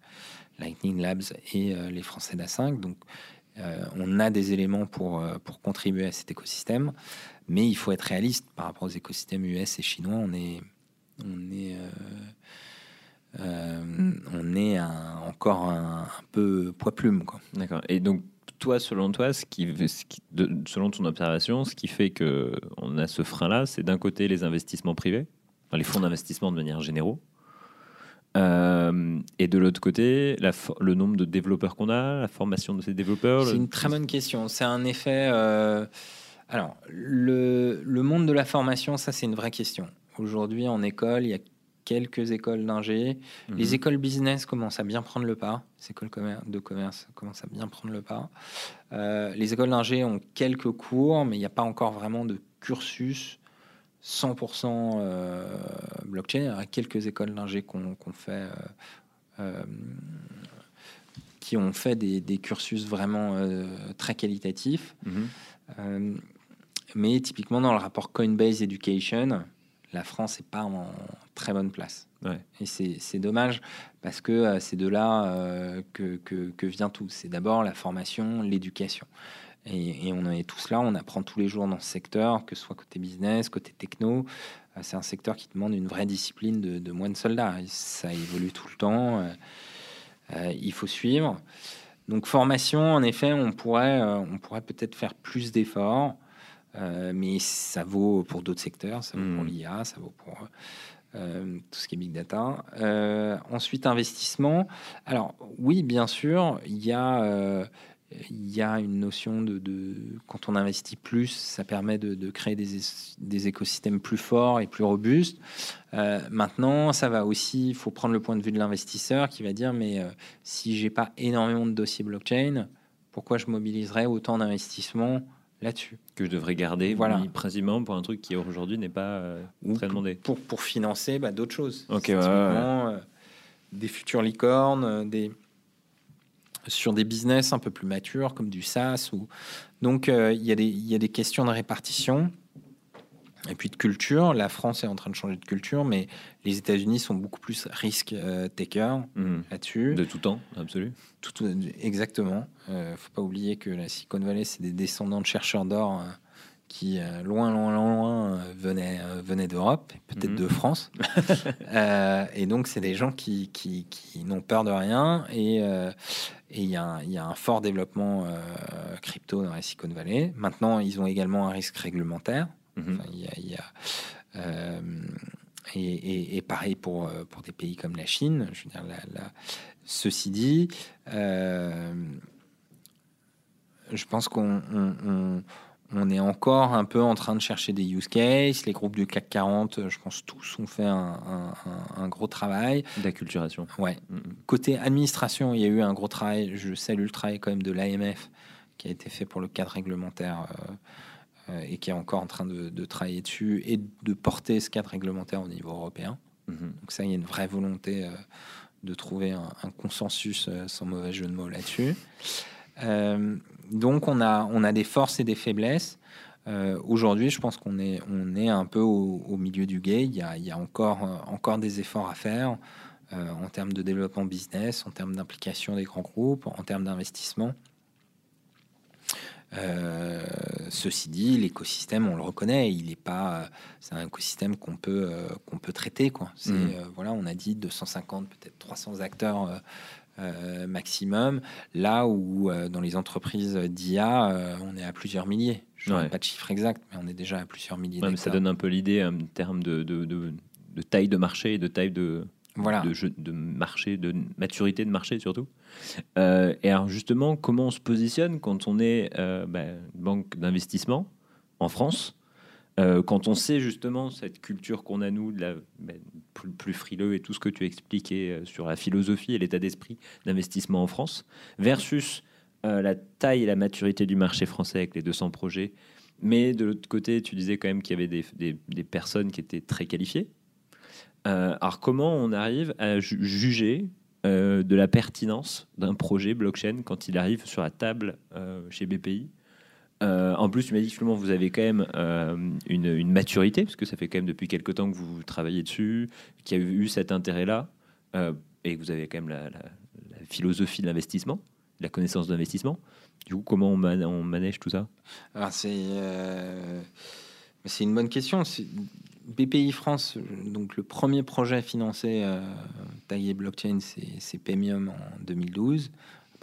Speaker 2: Lightning Labs et les Français d'A5. Donc euh, on a des éléments pour, euh, pour contribuer à cet écosystème, mais il faut être réaliste par rapport aux écosystèmes US et chinois. On est, on est, euh, on est encore un, peu poids plume.
Speaker 1: D'accord. Et donc, toi, selon toi, ce qui, selon ton observation, ce qui fait que on a ce frein-là, c'est d'un côté les investissements privés, les fonds d'investissement de manière générale, euh, et de l'autre côté, le nombre de développeurs qu'on a, la formation de ces développeurs.
Speaker 2: C'est une très bonne question. C'est un effet. Euh, alors, le, le, monde de la formation, ça, c'est une vraie question. Aujourd'hui, en école, il y a quelques écoles d'ingé. Mhm. Les écoles business commencent à bien prendre le pas. Les écoles de commerce commencent à bien prendre le pas. Euh, les écoles d'ingé ont quelques cours, mais il n'y a pas encore vraiment de cursus 100% euh, blockchain. Il y a quelques écoles d'ingé qu'on fait, euh, euh, qui ont fait des, cursus vraiment très qualitatifs. Mhm. mais typiquement, dans le rapport Coinbase Education, la France n'est pas en très bonne place. Et c'est dommage parce que c'est de là que, que, vient tout. C'est d'abord la formation, l'éducation. Et, on est tous là, on apprend tous les jours dans ce secteur, que ce soit côté business, côté techno. Euh, c'est un secteur qui demande une vraie discipline de, de moine soldat. Ça évolue tout le temps. Euh, euh, il faut suivre. Donc formation, en effet, on pourrait, on pourrait peut-être faire plus d'efforts, mais ça vaut pour d'autres secteurs, ça vaut pour hmm. l'IA, ça vaut pour tout ce qui est big data. ensuite, investissement. Alors oui, bien sûr, il y a il y a une notion de, quand on investit plus, ça permet de, créer des, écosystèmes plus forts et plus robustes. Euh, maintenant, ça va aussi, il faut prendre le point de vue de l'investisseur qui va dire, mais euh, si j'ai pas énormément de dossiers blockchain, pourquoi je mobiliserais autant d'investissements là-dessus
Speaker 1: Que je devrais garder, voilà. principalement pour un truc qui aujourd'hui n'est pas euh, très demandé.
Speaker 2: Pour, pour financer bah, d'autres choses.
Speaker 1: Ok,
Speaker 2: des futures licornes, des sur des business un peu plus matures comme du SaaS. Ou... Donc euh, il y, y, a des questions de répartition et puis de culture. La France est en train de changer de culture, mais les États-Unis sont beaucoup plus risk euh, taker hmm. là-dessus.
Speaker 1: De tout temps, absolu.
Speaker 2: Tout, exactement. Il euh, faut pas oublier que la Silicon Valley, c'est des descendants de chercheurs d'or hein, qui, loin, loin, loin, loin, venaient, venaient d'Europe, peut-être hmm. de France. (laughs) et donc, c'est des gens qui, qui, qui n'ont peur de rien et, il y, a un, fort développement euh, crypto dans la Silicon Valley. Maintenant, ils ont également un risque réglementaire. Mhm. y a, euh, et, pareil pour, euh, pour des pays comme la Chine. Je veux dire, ceci dit, je pense qu'on on est encore un peu en train de chercher des use cases. Les groupes du CAC 40, je pense tous ont fait un, gros travail.
Speaker 1: D'acculturation.
Speaker 2: Ouais. Mm, mm. Côté administration, il y a eu un gros travail. Je salue le travail quand même de l'AMF qui a été fait pour le cadre réglementaire euh, euh, et qui est encore en train de, travailler dessus et de porter ce cadre réglementaire au niveau européen. Mm-hmm. Donc ça, il y a une vraie volonté euh, de trouver un, un consensus sans mauvais jeu de mots là-dessus. Euh, donc on a, on a des forces et des faiblesses. Euh, aujourd'hui, je pense qu'on est, on est un peu au, milieu du guet. Il y a, il y a encore, euh, encore des efforts à faire en termes de développement business, en termes d'implication des grands groupes, en termes d'investissement. Ceci dit, l'écosystème, on le reconnaît, il n'est pas, c'est un écosystème qu'on peut qu'on peut traiter quoi. C'est mmh. voilà, on a dit 250 peut-être 300 acteurs euh, maximum, là où euh, dans les entreprises d'IA, euh, on est à plusieurs milliers. Je n'ai pas de chiffre exact, mais on est déjà à plusieurs milliers.
Speaker 1: ça donne un peu l'idée en termes de, de, de, taille de marché et de taille de, de, marché, de maturité de marché surtout. et alors justement, comment on se positionne quand on est bah, banque d'investissement en France euh, quand on sait justement cette culture qu'on a nous, de la, ben, plus, frileux et tout ce que tu expliquais euh, sur la philosophie et l'état d'esprit d'investissement en France, versus euh, la taille et la maturité du marché français avec les 200 projets, mais de l'autre côté, tu disais quand même qu'il y avait des, personnes qui étaient très qualifiées. Alors comment on arrive à juger de la pertinence d'un projet blockchain quand il arrive sur la table chez BPI euh, en plus, tu m'as dit que vous avez quand même euh, une, maturité, parce que ça fait quand même depuis quelques temps que vous travaillez dessus, qu'il y a eu cet intérêt-là, euh, et que vous avez quand même la, philosophie de l'investissement, la connaissance d'investissement. Du coup, comment on, manège tout ça?
Speaker 2: C'est une bonne question. BPI France, donc le premier projet financé taillé blockchain, c'est Pemium en 2012.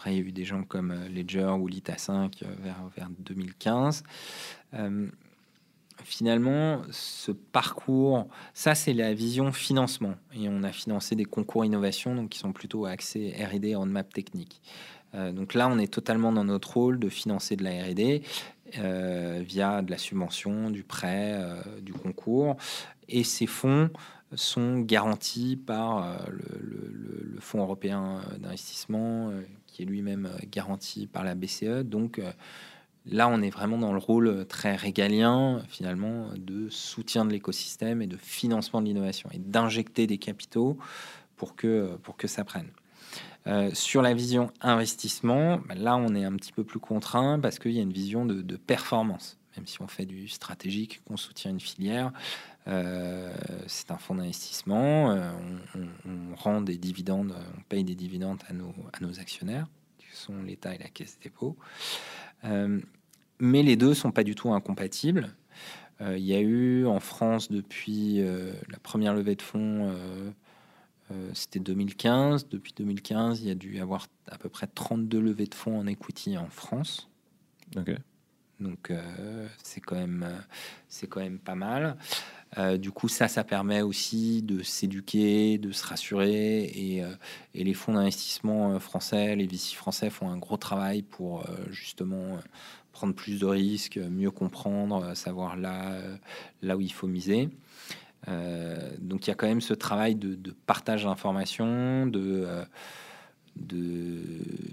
Speaker 2: Après, il y a eu des gens comme euh, Ledger ou Lita 5 euh, vers, vers 2015. Euh, finalement, ce parcours, ça c'est la vision financement. Et on a financé des concours innovation donc, qui sont plutôt axés RD, map technique. donc là, on est totalement dans notre rôle de financer de la RD via de la subvention, du prêt, du concours. Et ces fonds sont garantis par le, le Fonds européen d'investissement qui est lui-même euh, garanti par la BCE. Donc euh, là, on est vraiment dans le rôle euh, très régalien, finalement, de soutien de l'écosystème et de financement de l'innovation et d'injecter des capitaux pour que, pour que ça prenne. Sur la vision investissement, bah, là, on est un petit peu plus contraint parce qu'il y a une vision de, performance. Même si on fait du stratégique, qu'on soutient une filière, c'est un fonds d'investissement. on, rend des dividendes, on paye des dividendes à nos, à nos actionnaires, qui sont l'État et la Caisse des dépôts. mais les deux sont pas du tout incompatibles. Il y a eu en France depuis la première levée de fonds, c'était 2015. Depuis 2015, il y a dû y avoir à peu près 32 levées de fonds en equity en France. Donc c'est quand même c'est quand même pas mal. Euh, du coup, ça, ça permet aussi de s'éduquer, de se rassurer. Et, euh, les fonds d'investissement euh, français, les VC français font un gros travail pour justement prendre plus de risques, mieux comprendre, savoir là, là où il faut miser. Donc il y a quand même ce travail de, partage d'informations, de, de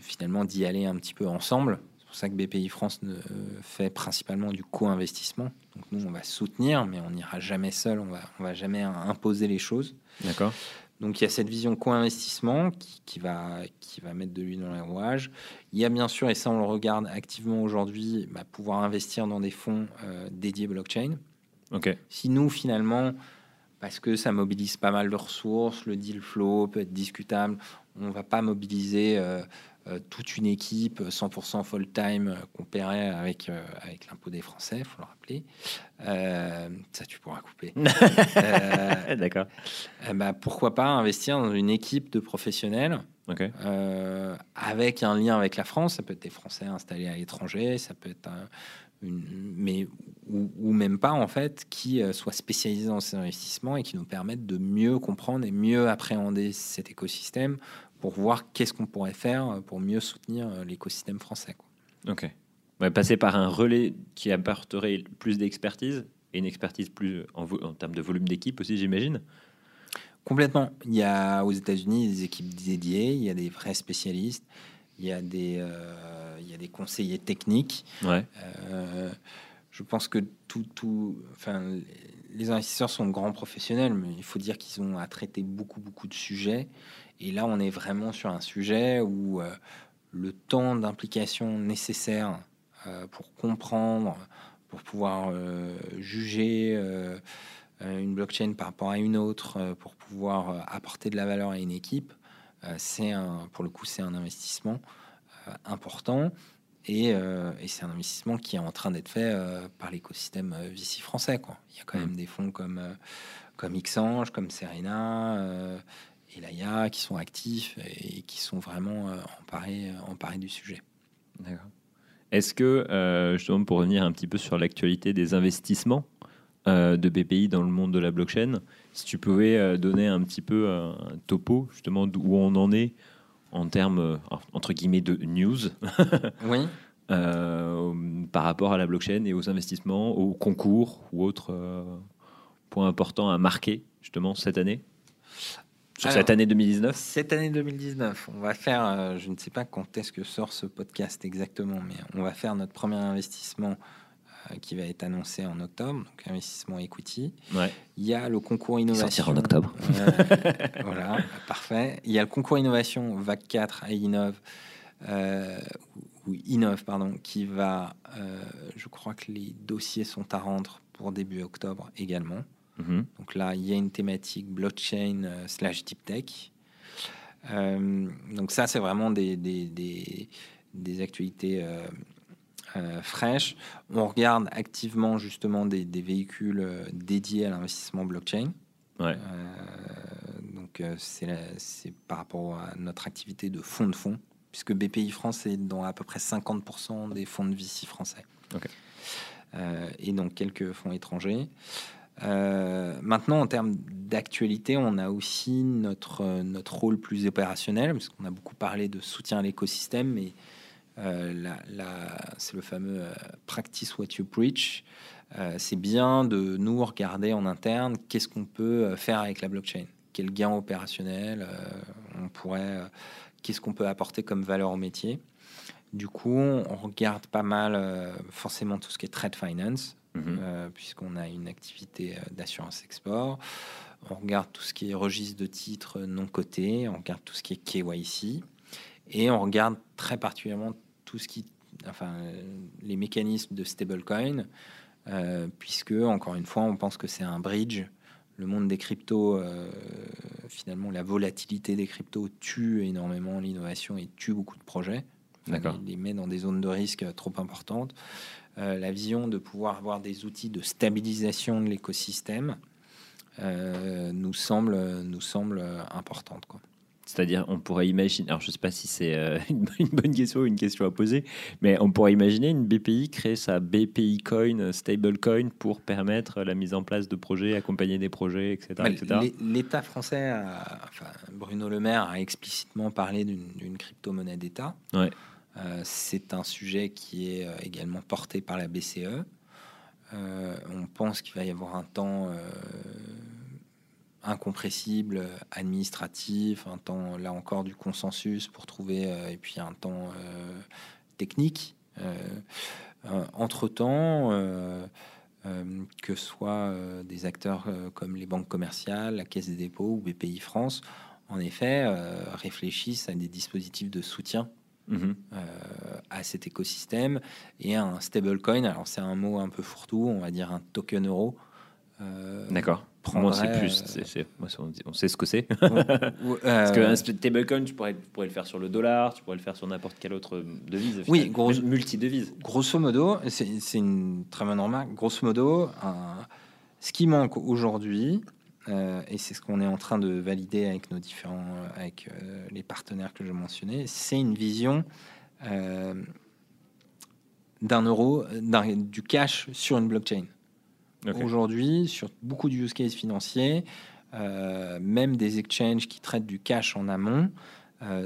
Speaker 2: finalement d'y aller un petit peu ensemble pour ça que BPI France ne fait principalement du co-investissement. Donc nous, on va soutenir, mais on n'ira jamais seul, on va, on va jamais imposer les choses.
Speaker 1: D'accord.
Speaker 2: Donc il y a cette vision co-investissement qui, va, qui va mettre de l'huile dans les rouages. Il y a bien sûr, et ça on le regarde activement aujourd'hui, bah, pouvoir investir dans des fonds euh, dédiés blockchain.
Speaker 1: Ok.
Speaker 2: Si nous finalement, parce que ça mobilise pas mal de ressources, le deal flow peut être discutable, on va pas mobiliser euh, euh, toute une équipe 100% full-time euh, qu'on paierait avec, euh, avec l'impôt des Français, il faut le rappeler. ça, tu pourras couper. (laughs)
Speaker 1: D'accord.
Speaker 2: Bah, pourquoi pas investir dans une équipe de professionnels avec un lien avec la France Ça peut être des Français installés à l'étranger, ça peut être une, mais ou, même pas en fait, qui soient spécialisés dans ces investissements et qui nous permettent de mieux comprendre et mieux appréhender cet écosystème pour voir qu'est-ce qu'on pourrait faire pour mieux soutenir euh, l'écosystème français.
Speaker 1: Ok. Ouais, passer par un relais qui apporterait plus d'expertise et une expertise plus en, en termes de volume d'équipe aussi, j'imagine.
Speaker 2: Complètement. Il y a aux États-Unis des équipes dédiées, il y a des vrais spécialistes, il y a des, euh, a des conseillers techniques.
Speaker 1: Ouais.
Speaker 2: Euh, je pense que tout, tout, enfin, les investisseurs sont grands professionnels, mais il faut dire qu'ils ont à traiter beaucoup, beaucoup de sujets. Et là, on est vraiment sur un sujet où euh, le temps d'implication nécessaire pour comprendre, pour pouvoir juger une blockchain par rapport à une autre, pour pouvoir apporter de la valeur à une équipe, c'est un, pour le coup, c'est un investissement important. Et, et c'est un investissement qui est en train d'être fait par l'écosystème VC français. Quoi. Il y a quand même des fonds comme, comme Xange, comme Serena et Laia qui sont actifs et qui sont vraiment emparés, emparés du sujet.
Speaker 1: D'accord. Est-ce que, justement, pour revenir un petit peu sur l'actualité des investissements, euh, de BPI dans le monde de la blockchain. Si tu pouvais euh, donner un petit peu un topo, justement, où on en est en termes, euh, entre guillemets, de news. (laughs)
Speaker 2: oui.
Speaker 1: par rapport à la blockchain et aux investissements, aux concours ou autres points importants à marquer, justement, cette année? Sur cette année 2019
Speaker 2: Cette année 2019, on va faire, je ne sais pas quand est-ce que sort ce podcast exactement, mais on va faire notre premier investissement euh, qui va être annoncé en octobre, donc investissement equity. Il y a le concours innovation.
Speaker 1: en octobre. (laughs)
Speaker 2: voilà, parfait. Il y a le concours innovation VAC 4 à Innov, euh, ou pardon, qui va, euh, je crois que les dossiers sont à rendre pour début octobre également. Mhm. Donc là, il y a une thématique blockchain slash deep tech. donc ça, c'est vraiment des, des, des, des actualités euh, fraîche. On regarde activement justement des, véhicules euh, dédiés à l'investissement blockchain.
Speaker 1: Ouais.
Speaker 2: Euh, donc c'est par rapport à notre activité de fonds de fonds, puisque BPI France est dans à peu près 50% des fonds de VC français. et donc quelques fonds étrangers. maintenant, en termes d'actualité, on a aussi notre, notre rôle plus opérationnel, parce qu'on a beaucoup parlé de soutien à l'écosystème, mais euh, c'est le fameux euh, practice what you preach. Euh, c'est bien de nous regarder en interne qu'est-ce qu'on peut faire avec la blockchain, quel gain opérationnel on pourrait, qu'est-ce qu'on peut apporter comme valeur au métier? Du coup, on regarde pas mal forcément tout ce qui est trade finance, mhm. puisqu'on a une activité d'assurance export. On regarde tout ce qui est registre de titres non cotés, on regarde tout ce qui est KYC, et on regarde très particulièrement tout ce qui, enfin, les mécanismes de stablecoin, euh, puisque encore une fois, on pense que c'est un bridge. Le monde des cryptos, euh, finalement, la volatilité des cryptos tue énormément l'innovation et tue beaucoup de projets.
Speaker 1: D'accord.
Speaker 2: Les, met dans des zones de risque trop importantes. Euh, la vision de pouvoir avoir des outils de stabilisation de l'écosystème nous semble nous semble importante. Quoi.
Speaker 1: C'est-à-dire, on pourrait imaginer, alors je ne sais pas si c'est euh, (laughs) une, bonne question ou une question à poser, mais on pourrait imaginer une BPI créer sa BPI Coin, stablecoin, pour permettre la mise en place de projets, accompagner des projets, etc.
Speaker 2: L'État français, enfin, Bruno Le Maire a explicitement parlé d'une crypto-monnaie d'État.
Speaker 1: Ouais.
Speaker 2: Euh, c'est un sujet qui est euh, également porté par la BCE. on pense qu'il va y avoir un temps incompressible, administratif, un temps là encore du consensus pour trouver, euh, et puis un temps euh, technique. Euh, entre-temps, que ce soit des acteurs comme les banques commerciales, la Caisse des dépôts ou BPI France, en effet, réfléchissent à des dispositifs de soutien mhm. à cet écosystème et un stablecoin. Alors c'est un mot un peu fourre-tout, on va dire un token euro.
Speaker 1: D'accord. Moi, c'est plus. on sait ce que c'est. (laughs) (laughs) Parce qu'un stablecoin, tu pourrais, pourrais, le faire sur le dollar, tu pourrais le faire sur n'importe quelle autre devise.
Speaker 2: Oui, grosso,
Speaker 1: multi-devise.
Speaker 2: Grosso modo, c'est une très bonne remarque. Grosso modo, ce qui manque aujourd'hui, euh, et c'est ce qu'on est en train de valider avec nos différents, avec euh, les partenaires que je mentionnais, c'est une vision euh, d'un euro, du cash sur une blockchain. Aujourd'hui, sur beaucoup de use cases financiers, euh, même des exchanges qui traitent du cash en amont,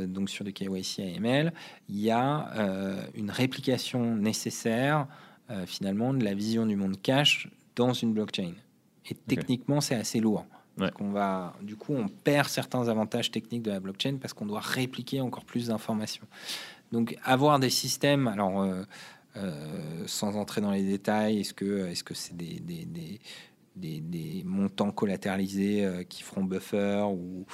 Speaker 2: donc sur du KYC AML, il y a une réplication nécessaire finalement de la vision du monde cash dans une blockchain. Et techniquement, c'est assez lourd. qu'on va, du coup, on perd certains avantages techniques de la blockchain parce qu'on doit répliquer encore plus d'informations. Donc, avoir des systèmes, alors euh, sans entrer dans les détails, est-ce que est-ce que c'est des, des, des, des, montants collatéralisés euh, qui feront buffer ou,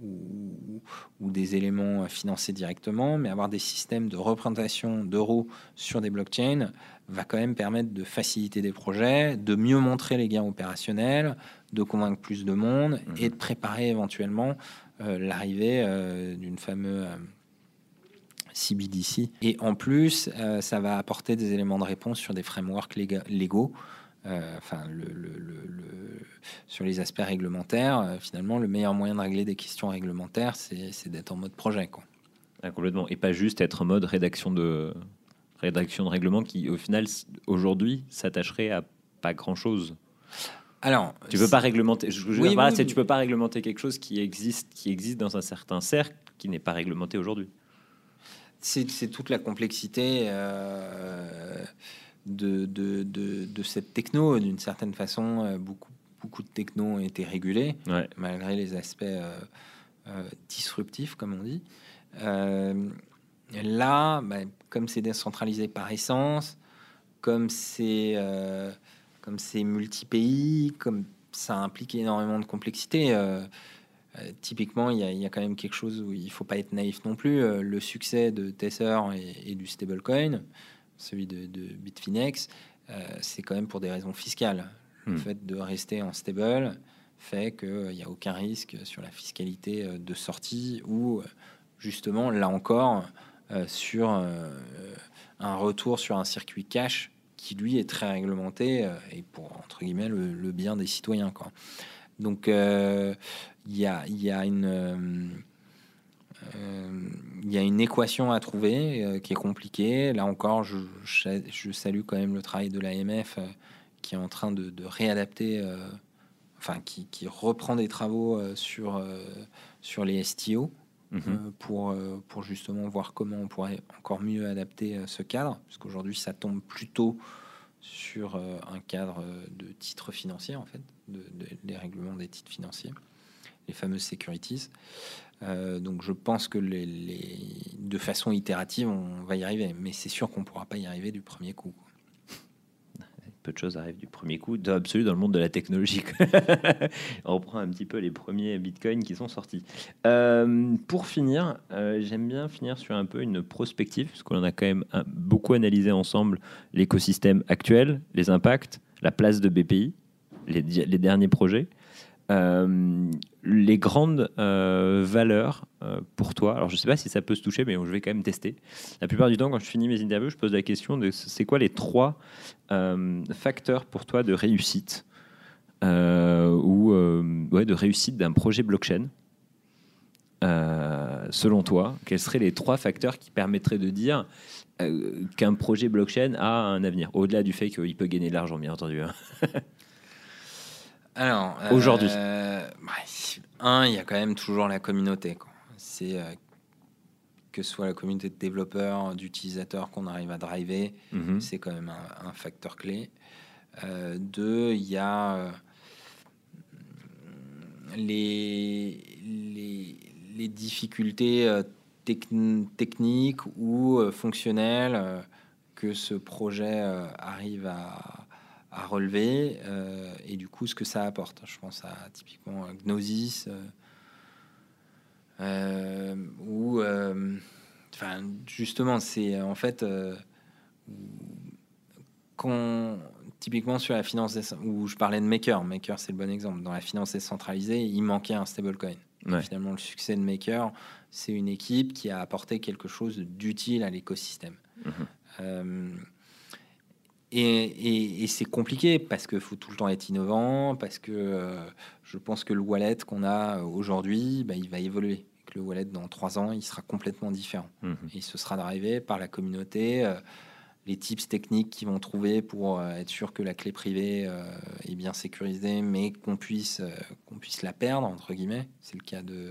Speaker 2: ou, ou, des éléments financés directement, mais avoir des systèmes de représentation d'euros sur des blockchains va quand même permettre de faciliter des projets, de mieux montrer les gains opérationnels, de convaincre plus de monde mmh. et de préparer éventuellement euh, l'arrivée d'une fameuse CBDC. Et en plus, euh, ça va apporter des éléments de réponse sur des frameworks légaux. Euh, enfin, le, sur les aspects réglementaires, euh, finalement, le meilleur moyen de régler des questions réglementaires, c'est d'être en mode projet. Quoi.
Speaker 1: Ah, complètement. Et pas juste être en mode rédaction de, rédaction de règlement qui, au final, aujourd'hui, s'attacherait à pas grand-chose.
Speaker 2: Alors,
Speaker 1: tu peux pas réglementer. Je, je tu peux pas réglementer quelque chose qui existe, qui existe dans un certain cercle, qui n'est pas réglementé aujourd'hui
Speaker 2: c'est toute la complexité euh, de, de, cette techno. D'une certaine façon, euh, beaucoup, beaucoup de techno ont été régulés, malgré les aspects euh, disruptifs, comme on dit. là, bah, comme c'est décentralisé par essence, comme c'est comme c'est multi-pays, comme ça implique énormément de complexité, euh, typiquement, il y, a, quand même quelque chose où il faut pas être naïf non plus. Euh, le succès de Tether et, du stablecoin, celui de, Bitfinex, euh, c'est quand même pour des raisons fiscales. Le hmm. fait de rester en stable fait qu'il n'y a aucun risque sur la fiscalité de sortie ou justement, là encore, sur un retour sur un circuit cash qui lui est très réglementé et pour entre guillemets le, le bien des citoyens. Quoi. Donc, euh, il y, a, y, a, une. Euh, il y a une équation à trouver euh, qui est compliquée. Là encore, je, je, salue quand même le travail de l'AMF qui est en train de, réadapter, enfin qui, qui, reprend des travaux sur, sur les STO mhm. pour, pour justement voir comment on pourrait encore mieux adapter ce cadre, parce qu'aujourd'hui ça tombe plutôt sur un cadre de titres financiers en fait de, des règlements des titres financiers, les fameuses securities. Euh, donc je pense que les, de façon itérative, on va y arriver, mais c'est sûr qu'on ne pourra pas y arriver du premier coup
Speaker 1: peu de choses arrivent du premier coup, absolu dans le monde de la technologie. (laughs) On reprend un petit peu les premiers bitcoins qui sont sortis. Euh, pour finir, euh, j'aime bien finir sur un peu une prospective, parce qu'on a quand même beaucoup analysé ensemble l'écosystème actuel, les impacts, la place de BPI, les, les derniers projets. Euh, les grandes euh, valeurs euh, pour toi. Alors, je ne sais pas si ça peut se toucher, mais je vais quand même tester. La plupart du temps, quand je finis mes interviews, je pose la question de c'est quoi les trois facteurs pour toi de réussite? Ou de réussite d'un projet blockchain? Selon toi, quels seraient les trois facteurs qui permettraient de dire qu'un projet blockchain a un avenir, au-delà du fait qu'il peut gagner de l'argent, bien entendu hein. (laughs)
Speaker 2: Alors,
Speaker 1: aujourd'hui,
Speaker 2: euh, bah, un, il y a quand même toujours la communauté. C'est euh, que ce soit la communauté de développeurs, d'utilisateurs qu'on arrive à driver, mhm. c'est quand même un, facteur clé. Euh, deux, il y a les, les, difficultés techniques ou fonctionnelles que ce projet arrive à à relever euh, et du coup ce que ça apporte. Je pense à typiquement Gnosis euh, euh, ou enfin justement c'est en fait quand typiquement sur la finance où je parlais de Maker, Maker c'est le bon exemple. Dans la finance décentralisée, il manquait un stablecoin. Finalement, le succès de Maker, c'est une équipe qui a apporté quelque chose d'utile à l'écosystème. Mhm. Et, c'est compliqué parce qu'il faut tout le temps être innovant, parce que euh, je pense que le wallet qu'on a aujourd'hui, bah, il va évoluer. Que le wallet dans trois ans, il sera complètement différent. Mhm. Et ce sera d'arriver par la communauté, euh, les tips techniques qu'ils vont trouver pour euh, être sûr que la clé privée est bien sécurisée, mais qu'on puisse, qu'on puisse la perdre, entre guillemets. C'est le cas de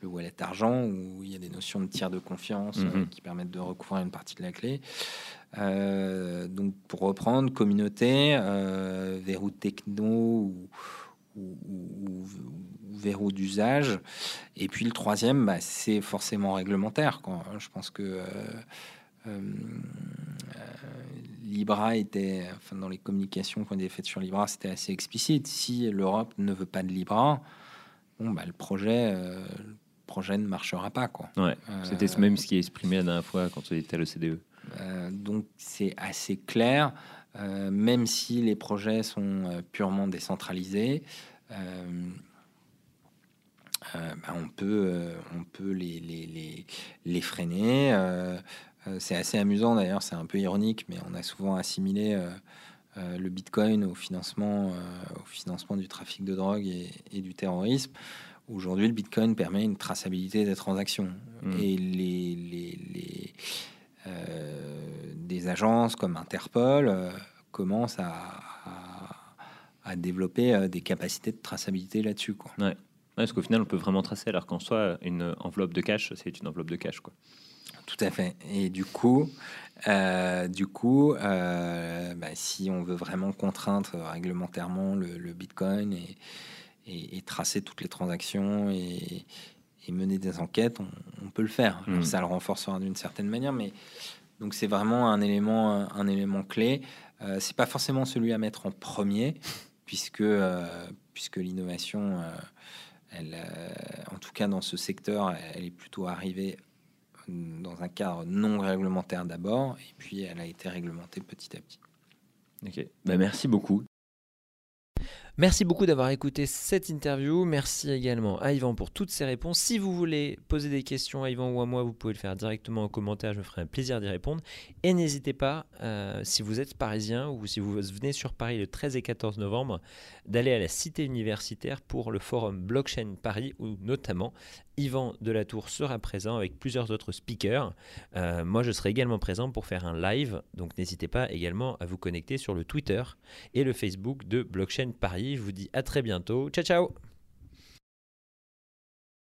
Speaker 2: le wallet argent, où il y a des notions de tiers de confiance
Speaker 1: Mhm.
Speaker 2: qui permettent de recouvrir une partie de la clé. Euh, donc, pour reprendre, communauté, euh, verrou techno ou, ou- ou- ou verrou d'usage. Et puis le troisième, bah, c'est forcément réglementaire. quoi. Je pense que euh, euh, Libra était, enfin, dans les communications ont été faites sur Libra, c'était assez explicite. Si l'Europe ne veut pas de Libra, bon, bah, le projet, projet ne marchera pas. Quoi.
Speaker 1: Ouais. C'était même ce qui est exprimé la dernière fois quand on était à l'OCDE.
Speaker 2: Euh, donc c'est assez clair, euh, même si les projets sont euh, purement décentralisés. euh, bah, on peut, euh, on peut les, les, les, les freiner. euh, c'est assez amusant d'ailleurs, c'est un peu ironique, mais on a souvent assimilé le Bitcoin au financement, au financement du trafic de drogue et, et du terrorisme. Aujourd'hui, le Bitcoin permet une traçabilité des transactions
Speaker 1: Mm.
Speaker 2: et les, les, les, des agences comme Interpol euh, commencent à, à, à développer euh, des capacités de traçabilité là-dessus. Quoi.
Speaker 1: Ouais, parce qu'au final, on peut vraiment tracer, alors qu'en soi, une enveloppe de cash, c'est une enveloppe de cash. Quoi.
Speaker 2: Tout à fait. Et du coup, euh, du coup, euh, bah, si on veut vraiment contraindre réglementairement le, le Bitcoin et, et- et tracer toutes les transactions et, et mener des enquêtes, on, on peut le faire. Alors,
Speaker 1: Mm.
Speaker 2: Ça le renforcera d'une certaine manière, mais donc c'est vraiment un élément, un élément clé. Euh, c'est pas forcément celui à mettre en premier, puisque euh, puisque l'innovation, euh, elle, euh, en tout cas dans ce secteur, elle est plutôt arrivée dans un cadre non réglementaire d'abord, et puis elle a été réglementée petit à petit.
Speaker 1: Ok. Bah, merci beaucoup. Merci beaucoup d'avoir écouté cette interview. Merci également à Yvan pour toutes ces réponses. Si vous voulez poser des questions à Yvan ou à moi, vous pouvez le faire directement en commentaire. Je me ferai un plaisir d'y répondre. Et n'hésitez pas, euh, si vous êtes parisien ou si vous venez sur Paris le 13 et 14 novembre, d'aller à la cité universitaire pour le forum Blockchain Paris, où notamment Yvan Delatour sera présent avec plusieurs autres speakers. Euh, moi, je serai également présent pour faire un live. Donc n'hésitez pas également à vous connecter sur le Twitter et le Facebook de Blockchain Je vous dis à très bientôt. Ciao ciao